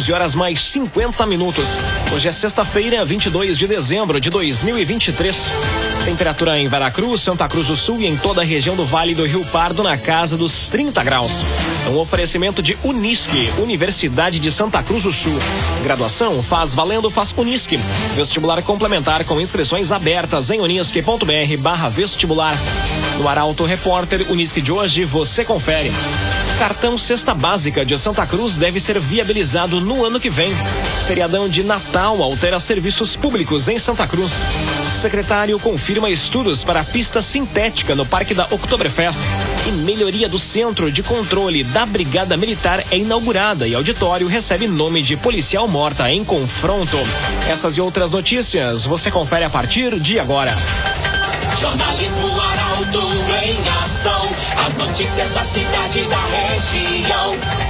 11 horas mais 50 minutos. Hoje é sexta-feira, 22 de dezembro de 2023. Temperatura em Veracruz, Santa Cruz do Sul e em toda a região do Vale do Rio Pardo na casa dos 30 graus. Um oferecimento de Unisque, Universidade de Santa Cruz do Sul. Graduação faz valendo faz Unisque. Vestibular complementar com inscrições abertas em unisque.br barra vestibular. No Arauto Repórter Unisque de hoje, você confere. Cartão Cesta Básica de Santa Cruz deve ser viabilizado no ano que vem. Feriadão de Natal altera serviços públicos em Santa Cruz. Secretário confirma estudos para a pista sintética no Parque da Oktoberfest. E melhoria do Centro de Controle da Brigada Militar é inaugurada e auditório recebe nome de policial morta em confronto. Essas e outras notícias você confere a partir de agora. Jornalismo Arauto em ação. As notícias da cidade e da região.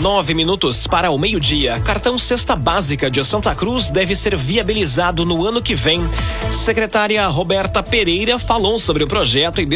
Nove minutos para o meio-dia. Cartão Cesta Básica de Santa Cruz deve ser viabilizado no ano que vem. Secretária Roberta Pereira falou sobre o projeto e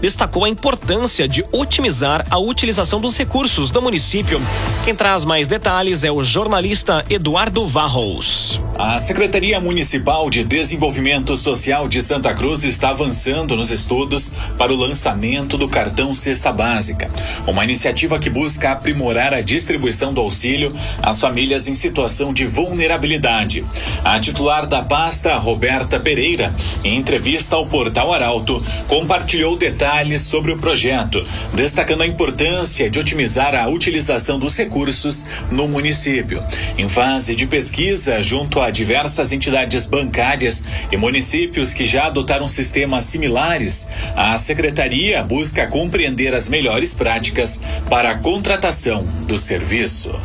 destacou a importância de otimizar a utilização dos recursos do município. Quem traz mais detalhes é o jornalista Eduardo Varros. A Secretaria Municipal de Desenvolvimento Social de Santa Cruz está avançando nos estudos para o lançamento do cartão Cesta Básica, uma iniciativa que busca aprimorar a distribuição do auxílio às famílias em situação de vulnerabilidade. A titular da pasta, Roberta Pereira, em entrevista ao portal Arauto, compartilhou detalhes sobre o projeto, destacando a importância de otimizar a utilização dos recursos no município. Em fase de pesquisa junto a diversas entidades bancárias e municípios que já adotaram sistemas similares, a secretaria busca compreender as melhores práticas para a contratação do serviço.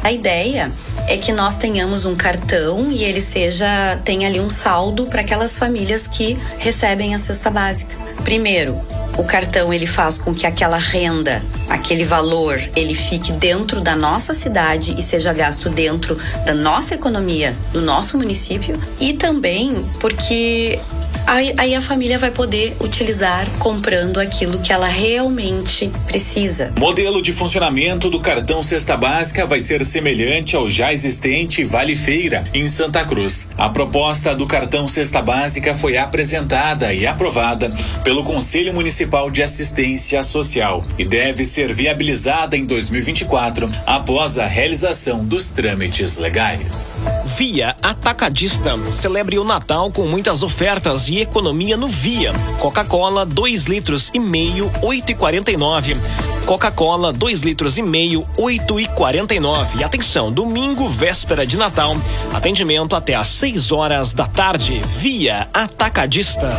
A ideia é que nós tenhamos um cartão e ele seja tenha ali um saldo para aquelas famílias que recebem a cesta básica. Primeiro, o cartão ele faz com que aquela renda, aquele valor, ele fique dentro da nossa cidade e seja gasto dentro da nossa economia, do nosso município e também porque Aí, aí, a família vai poder utilizar comprando aquilo que ela realmente precisa. Modelo de funcionamento do cartão Cesta Básica vai ser semelhante ao já existente Vale Feira, em Santa Cruz. A proposta do cartão Cesta Básica foi apresentada e aprovada pelo Conselho Municipal de Assistência Social e deve ser viabilizada em 2024 após a realização dos trâmites legais. Via Atacadista. Celebre o Natal com muitas ofertas e economia no Via. Coca-Cola, 2 litros e meio, 8,49. Coca-Cola, 2 litros e meio, 8,49. E atenção, domingo, véspera de Natal, atendimento até às 6 horas da tarde, via Atacadista.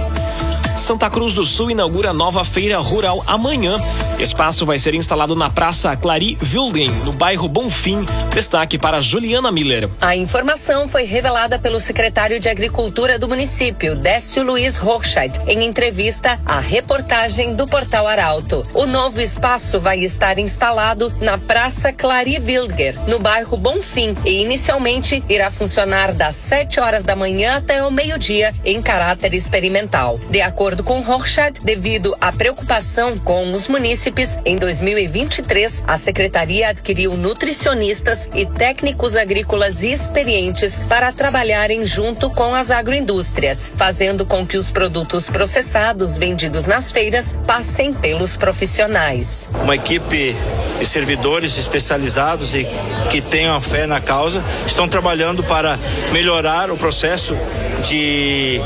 Santa Cruz do Sul inaugura nova feira rural amanhã. Espaço vai ser instalado na Praça Clary Wilden, no bairro Bonfim. Destaque para Juliana Miller. A informação foi revelada pelo secretário de Agricultura do município, Décio Luiz Rochheit, em entrevista à reportagem do Portal Arauto. O novo espaço vai estar instalado na Praça Clary Wilder, no bairro Bonfim, e inicialmente irá funcionar das 7 horas da manhã até o meio-dia, em caráter experimental. De acordo acordo com Rorschach, devido à preocupação com os munícipes, em 2023 a secretaria adquiriu nutricionistas e técnicos agrícolas experientes para trabalharem junto com as agroindústrias, fazendo com que os produtos processados vendidos nas feiras passem pelos profissionais. Uma equipe de servidores especializados e que tenham fé na causa estão trabalhando para melhorar o processo de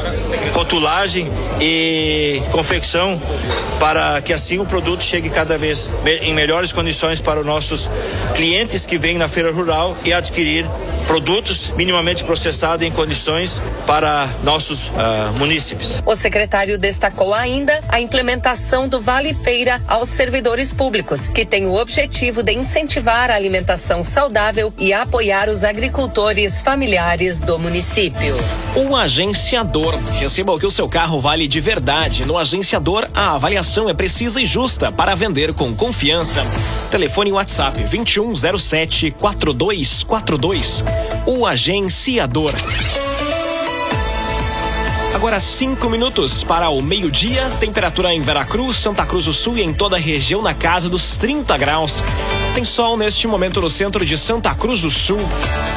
rotulagem e confecção para que assim o produto chegue cada vez em melhores condições para os nossos clientes que vêm na feira rural e adquirir produtos minimamente processados em condições para nossos uh, munícipes. O secretário destacou ainda a implementação do Vale Feira aos servidores públicos, que tem o objetivo de incentivar a alimentação saudável e apoiar os agricultores familiares do município. O agenciador. Receba o que o seu carro vale de verdade. No agenciador, a avaliação é precisa e justa para vender com confiança. Telefone WhatsApp 2107 4242. O agenciador. Agora cinco minutos para o meio-dia. Temperatura em Veracruz, Santa Cruz do Sul e em toda a região na casa dos 30 graus. Tem sol neste momento no centro de Santa Cruz do Sul.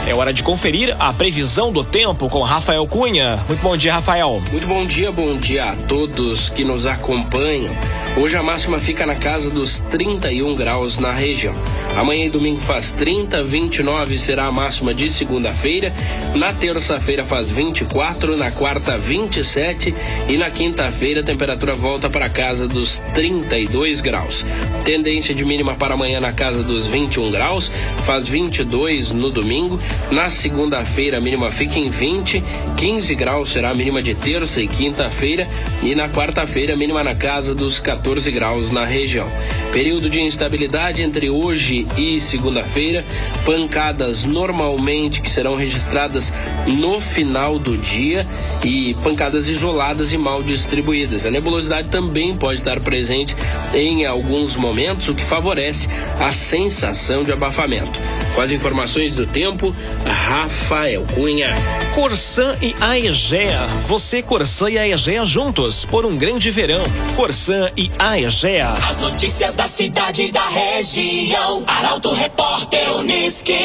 É hora de conferir a previsão do tempo com Rafael Cunha. Muito bom dia, Rafael. Muito bom dia, bom dia a todos que nos acompanham. Hoje a máxima fica na casa dos 31 graus na região. Amanhã e domingo faz 30, 29 será a máxima de segunda-feira. Na terça-feira faz 24, na quarta 27 e na quinta-feira a temperatura volta para casa dos 32 graus. Tendência de mínima para amanhã na casa dos 21 graus, faz 22 no domingo. Na segunda-feira a mínima fica em 20, 15 graus será a mínima de terça e quinta-feira e na quarta-feira a mínima na casa dos 14 14 graus na região. Período de instabilidade entre hoje e segunda-feira, pancadas normalmente que serão registradas no final do dia e pancadas isoladas e mal distribuídas. A nebulosidade também pode estar presente em alguns momentos, o que favorece a sensação de abafamento. Com as informações do tempo, Rafael Cunha. Corsan e Aegea. Você, Corsan e Aegea juntos por um grande verão. Corsan e Aegea. As notícias da cidade e da região. Arauto Repórter Uniski.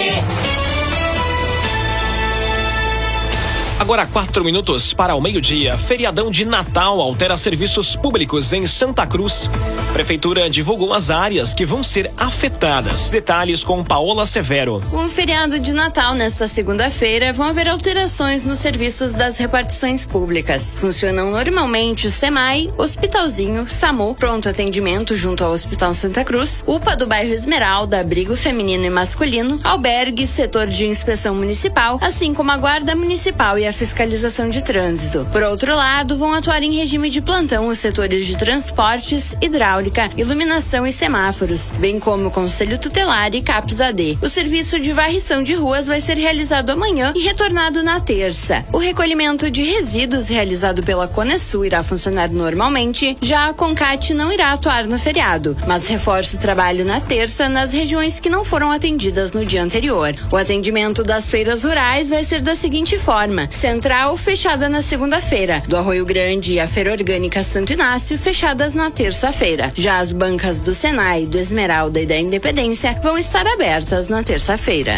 Agora quatro minutos para o meio-dia. Feriadão de Natal altera serviços públicos em Santa Cruz. Prefeitura divulgou as áreas que vão ser afetadas. Detalhes com Paola Severo. Com o feriado de Natal nesta segunda-feira, vão haver alterações nos serviços das repartições públicas. Funcionam normalmente o SEMAI, Hospitalzinho, SAMU, Pronto Atendimento junto ao Hospital Santa Cruz, UPA do bairro Esmeralda, Abrigo Feminino e Masculino, Albergue, Setor de Inspeção Municipal, assim como a Guarda Municipal e a fiscalização de trânsito. Por outro lado, vão atuar em regime de plantão os setores de transportes, hidráulica, iluminação e semáforos, bem como o Conselho Tutelar e CAPS AD. O serviço de varrição de ruas vai ser realizado amanhã e retornado na terça. O recolhimento de resíduos realizado pela Conesul irá funcionar normalmente, já a Concat não irá atuar no feriado, mas reforça o trabalho na terça nas regiões que não foram atendidas no dia anterior. O atendimento das feiras rurais vai ser da seguinte forma: Central fechada na segunda-feira, do Arroio Grande e a Feira Orgânica Santo Inácio fechadas na terça-feira. Já as bancas do Senai, do Esmeralda e da Independência vão estar abertas na terça-feira.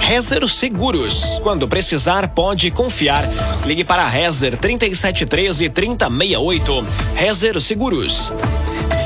Rezer Seguros. Quando precisar, pode confiar. Ligue para Rezer 3713 3068. Rezer Seguros.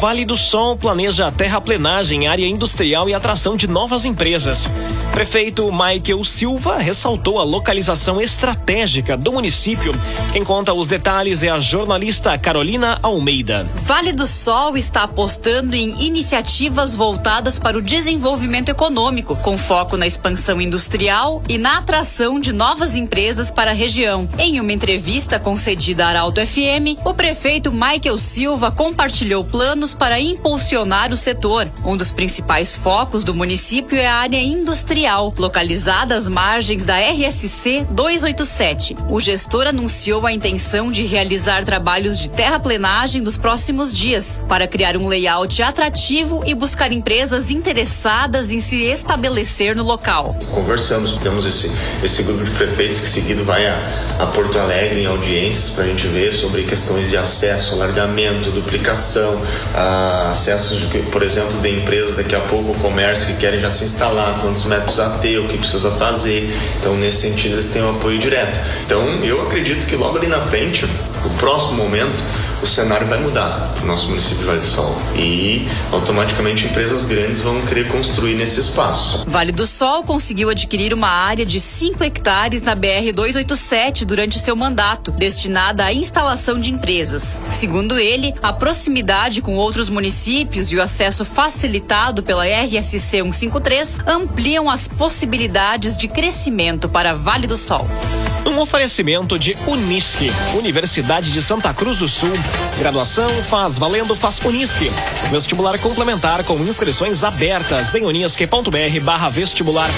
Vale do Sol planeja terraplenagem, área industrial e atração de novas empresas. Prefeito Michael Silva ressaltou a localização estratégica do município. Quem conta os detalhes é a jornalista Carolina Almeida. Vale do Sol está apostando em iniciativas voltadas para o desenvolvimento econômico, com foco na expansão industrial e na atração de novas empresas para a região. Em uma entrevista concedida à Arauto FM, o prefeito Michael Silva compartilhou planos para impulsionar o setor. Um dos principais focos do município é a área industrial, localizada às margens da RSC 287. O gestor anunciou a intenção de realizar trabalhos de terraplenagem nos próximos dias, para criar um layout atrativo e buscar empresas interessadas em se estabelecer no local. Conversamos, temos esse, esse grupo de prefeitos que seguido vai a, a Porto Alegre em audiências para a gente ver sobre questões de acesso, alargamento, duplicação, acessos, por exemplo, de empresas daqui a pouco, comércio que querem já se instalar, quantos metros a ter, o que precisa fazer. Então, nesse sentido, eles têm um apoio direto. Então, eu acredito que logo ali na frente, o próximo momento, o cenário vai mudar no nosso município de Vale do Sol e automaticamente empresas grandes vão querer construir nesse espaço. Vale do Sol conseguiu adquirir uma área de 5 hectares na BR 287 durante seu mandato, destinada à instalação de empresas. Segundo ele, a proximidade com outros municípios e o acesso facilitado pela RSC 153 ampliam as possibilidades de crescimento para Vale do Sol. Um oferecimento de Unisque, Universidade de Santa Cruz do Sul. Graduação faz valendo faz Unisque. Vestibular complementar com inscrições abertas em unisque.br barra vestibular.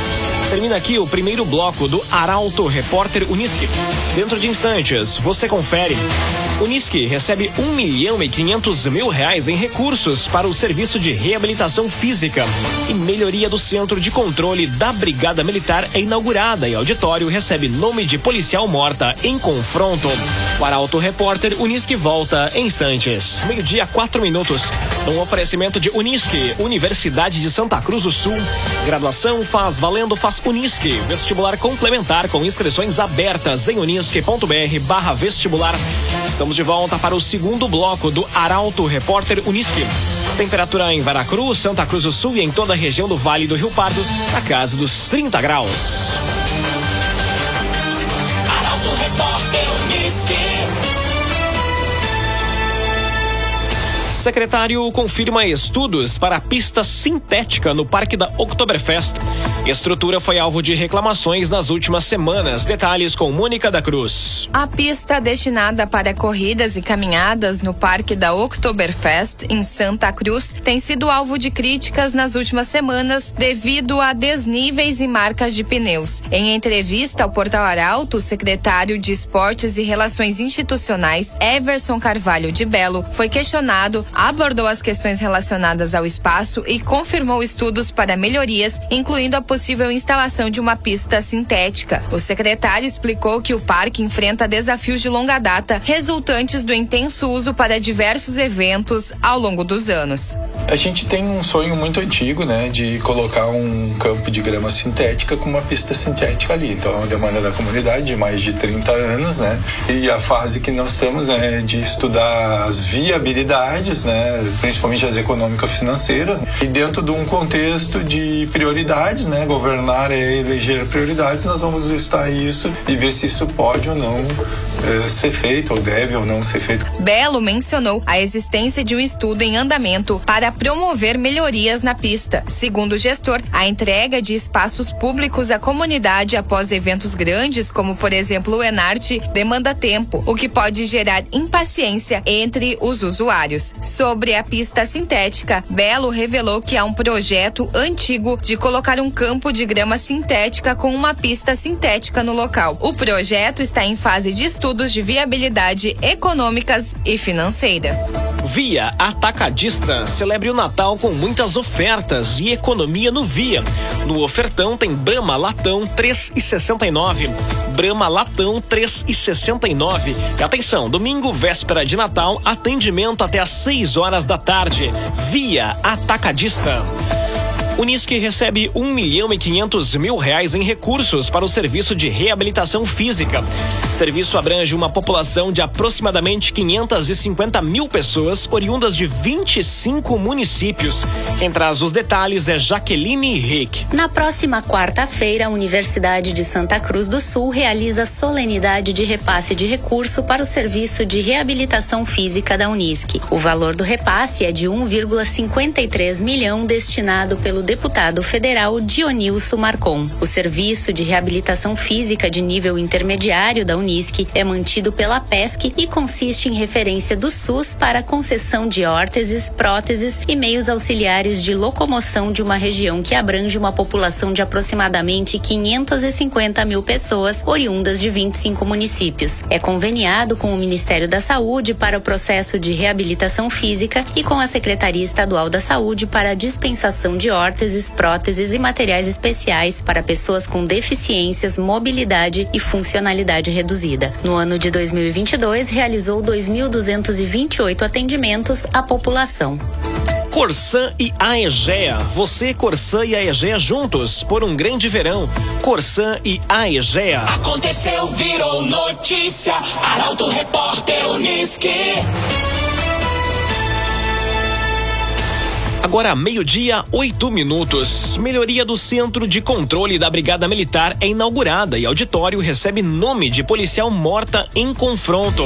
Termina aqui o primeiro bloco do Arauto Repórter Unisque. Dentro de instantes, você confere. Unisque recebe um milhão e quinhentos mil reais em recursos para o serviço de reabilitação física e melhoria do centro de controle da Brigada Militar é inaugurada e auditório recebe nome de policial morta em confronto. O Arauto Repórter Unisque volta em instantes. Meio-dia, quatro minutos. Um oferecimento de Unisque, Universidade de Santa Cruz do Sul. Graduação faz valendo faz Unisque. Vestibular complementar com inscrições abertas em unisque.br barra vestibular. Estamos de volta para o segundo bloco do Arauto Repórter Unisque. Temperatura em Veracruz, Santa Cruz do Sul e em toda a região do Vale do Rio Pardo, na casa dos 30 graus. Arauto Repórter Secretário confirma estudos para a pista sintética no Parque da Oktoberfest. Estrutura foi alvo de reclamações nas últimas semanas. Detalhes com Mônica da Cruz. A pista destinada para corridas e caminhadas no Parque da Oktoberfest, em Santa Cruz, tem sido alvo de críticas nas últimas semanas devido a desníveis e marcas de pneus. Em entrevista ao Portal Arauto, o secretário de Esportes e Relações Institucionais, Everson Carvalho de Belo, foi questionado, abordou as questões relacionadas ao espaço e confirmou estudos para melhorias, incluindo a possível instalação de uma pista sintética. O secretário explicou que o parque enfrenta desafios de longa data, resultantes do intenso uso para diversos eventos ao longo dos anos. A gente tem um sonho muito antigo, né, de colocar um campo de grama sintética com uma pista sintética ali. Então, é uma demanda da comunidade de mais de 30 anos, né? E a fase que nós estamos é de estudar as viabilidades, né, principalmente as econômico-financeiras, e dentro de um contexto de prioridades, né, governar é eleger prioridades, nós vamos listar isso e ver se isso pode ou não é, ser feito, ou deve ou não ser feito. Belo mencionou a existência de um estudo em andamento para promover melhorias na pista. Segundo o gestor, a entrega de espaços públicos à comunidade após eventos grandes, como por exemplo o Enarte, demanda tempo, o que pode gerar impaciência entre os usuários. Sobre a pista sintética, Belo revelou que há um projeto antigo de colocar um campo de grama sintética com uma pista sintética no local. O projeto está em fase de estudos de viabilidade econômicas e financeiras. Via Atacadista. Celebre o Natal com muitas ofertas e economia no Via. No ofertão tem Brama Latão 3,69. Brama Latão 3,69. E atenção, domingo, véspera de Natal, atendimento até às 6 horas da tarde. Via Atacadista. Unisque recebe um milhão e quinhentos mil reais em recursos para o serviço de reabilitação física. Serviço abrange uma população de aproximadamente 550 mil pessoas, oriundas de 25 municípios. Quem traz os detalhes é Jaqueline Rick. Na próxima quarta-feira, a Universidade de Santa Cruz do Sul realiza solenidade de repasse de recurso para o serviço de reabilitação física da Unisque. O valor do repasse é de 1,53 milhão destinado pelo deputado federal Dionilson Marcon. O serviço de reabilitação física de nível intermediário da Unisque é mantido pela PESC e consiste em referência do SUS para concessão de órteses, próteses e meios auxiliares de locomoção de uma região que abrange uma população de aproximadamente 550 mil pessoas, oriundas de 25 municípios. É conveniado com o Ministério da Saúde para o processo de reabilitação física e com a Secretaria Estadual da Saúde para a dispensação de órteses órteses, próteses e materiais especiais para pessoas com deficiências, mobilidade e funcionalidade reduzida. No ano de 2022, realizou 2.228 atendimentos à população. Corsã e Aegea. Você, Corsã e Aegea juntos por um grande verão. Corsã e Aegea. Aconteceu, virou notícia. Arauto Repórter Unisque. Agora, meio-dia, oito minutos. Melhoria do Centro de Controle da Brigada Militar é inaugurada e auditório recebe nome de policial morta em confronto.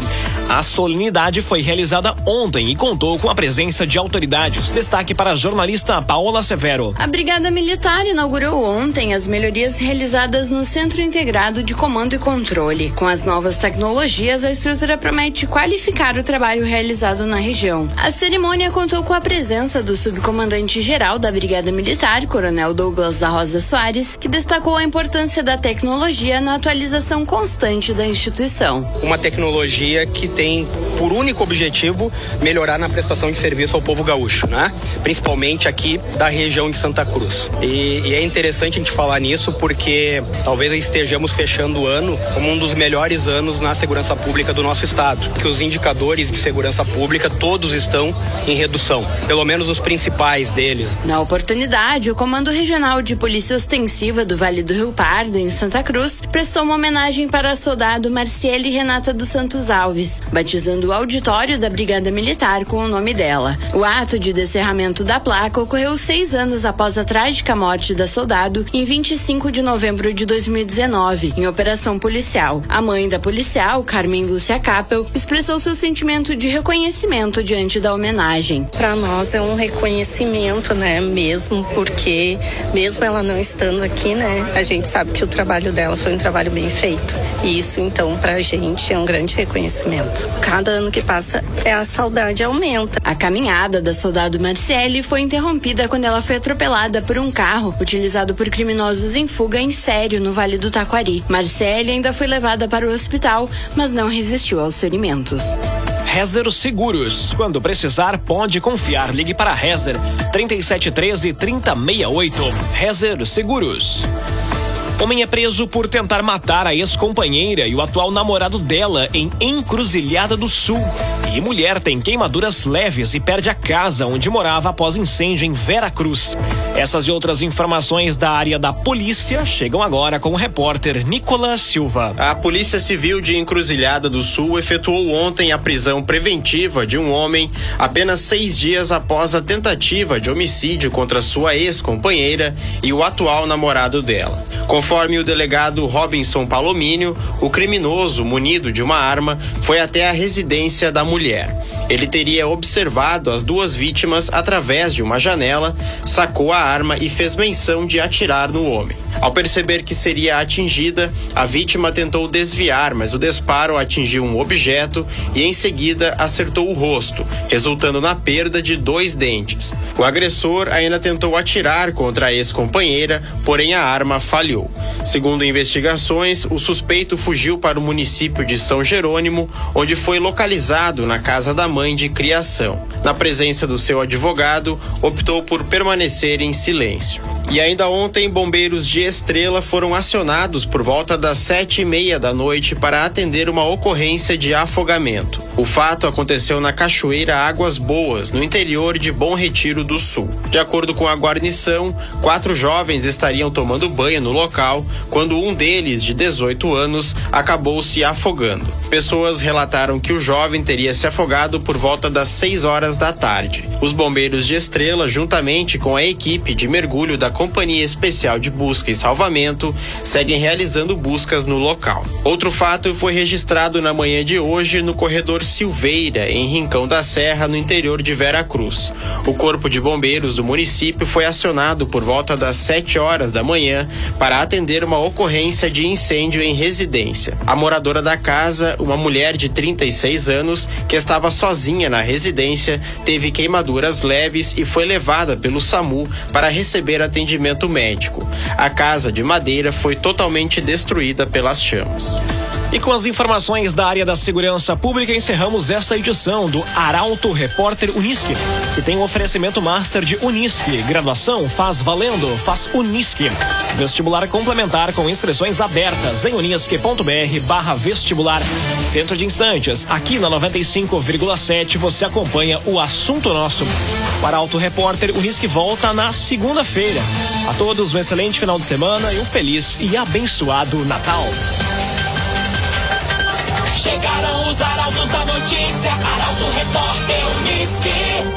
A solenidade foi realizada ontem e contou com a presença de autoridades. Destaque para a jornalista Paola Severo. A Brigada Militar inaugurou ontem as melhorias realizadas no Centro Integrado de Comando e Controle. Com as novas tecnologias, a estrutura promete qualificar o trabalho realizado na região. A cerimônia contou com a presença do subcomandante-geral da Brigada Militar, Coronel Douglas da Rosa Soares, que destacou a importância da tecnologia na atualização constante da instituição. Uma tecnologia que tem por único objetivo melhorar na prestação de serviço ao povo gaúcho, né? Principalmente aqui da região de Santa Cruz. E, e é interessante a gente falar nisso porque talvez estejamos fechando o ano como um dos melhores anos na segurança pública do nosso estado, que os indicadores de segurança pública todos estão em redução, pelo menos os principais deles. Na oportunidade, o Comando Regional de Polícia Ostensiva do Vale do Rio Pardo, em Santa Cruz, prestou uma homenagem para a soldado Marciele Renata dos Santos Alves, batizando o auditório da Brigada Militar com o nome dela. O ato de descerramento da placa ocorreu seis anos após a trágica morte da soldado em 25 de novembro de 2019, em operação policial. A mãe da policial, Carmen Lúcia Capel, expressou seu sentimento de reconhecimento diante da homenagem. Para nós é um reconhecimento, né? Mesmo porque, mesmo ela não estando aqui, né? A gente sabe que o trabalho dela foi um trabalho bem feito. E isso, então, para a gente é um grande reconhecimento. Cada ano que passa, é a saudade aumenta. A caminhada da soldado Marcele foi interrompida quando ela foi atropelada por um carro utilizado por criminosos em fuga em sério no Vale do Taquari. Marcele ainda foi levada para o hospital, mas não resistiu aos ferimentos. Rezer Seguros. Quando precisar, pode confiar. Ligue para Rezer 3713 3068. Rezer Seguros. Homem é preso por tentar matar a ex-companheira e o atual namorado dela em Encruzilhada do Sul. E mulher tem queimaduras leves e perde a casa onde morava após incêndio em Vera Cruz. Essas e outras informações da área da polícia chegam agora com o repórter Nicolas Silva. A Polícia Civil de Encruzilhada do Sul efetuou ontem a prisão preventiva de um homem apenas seis dias após a tentativa de homicídio contra sua ex-companheira e o atual namorado dela. Conforme o delegado Robinson Palomínio, o criminoso, munido de uma arma, foi até a residência da mulher. Ele teria observado as duas vítimas através de uma janela, sacou a arma e fez menção de atirar no homem. Ao perceber que seria atingida, a vítima tentou desviar, mas o disparo atingiu um objeto e em seguida acertou o rosto, resultando na perda de dois dentes. O agressor ainda tentou atirar contra a ex-companheira, porém a arma falhou. Segundo investigações, o suspeito fugiu para o município de São Jerônimo, onde foi localizado na casa da mãe de criação. Na presença do seu advogado, optou por permanecer em silêncio. E ainda ontem, bombeiros de Estrela foram acionados por volta das sete e meia da noite para atender uma ocorrência de afogamento. O fato aconteceu na Cachoeira Águas Boas, no interior de Bom Retiro do Sul. De acordo com a guarnição, quatro jovens estariam tomando banho no local quando um deles, de 18 anos, acabou se afogando. Pessoas relataram que o jovem teria se afogado por volta das 6 horas da tarde. Os bombeiros de Estrela, juntamente com a equipe de mergulho da Companhia Especial de Busca e Salvamento, seguem realizando buscas no local. Outro fato foi registrado na manhã de hoje no corredor Silveira, em Rincão da Serra, no interior de Vera Cruz. O Corpo de Bombeiros do município foi acionado por volta das 7 horas da manhã para atender uma ocorrência de incêndio em residência. A moradora da casa, uma mulher de 36 anos, que estava sozinha na residência, teve queimaduras leves e foi levada pelo SAMU para receber atendimento médico. A casa de madeira foi totalmente destruída pelas chamas. E com as informações da área da segurança pública, encerramos esta edição do Arauto Repórter Unisque, que tem um oferecimento master de Unisque. Graduação faz valendo, faz Unisque. Vestibular complementar com inscrições abertas em unisque.br barra vestibular. Dentro de instantes, aqui na 95,7 você acompanha o assunto nosso. O Arauto Repórter Unisque volta na segunda-feira. A todos um excelente final de semana e um feliz e abençoado Natal. Chegaram os arautos da notícia, Arauto Repórter Unisque.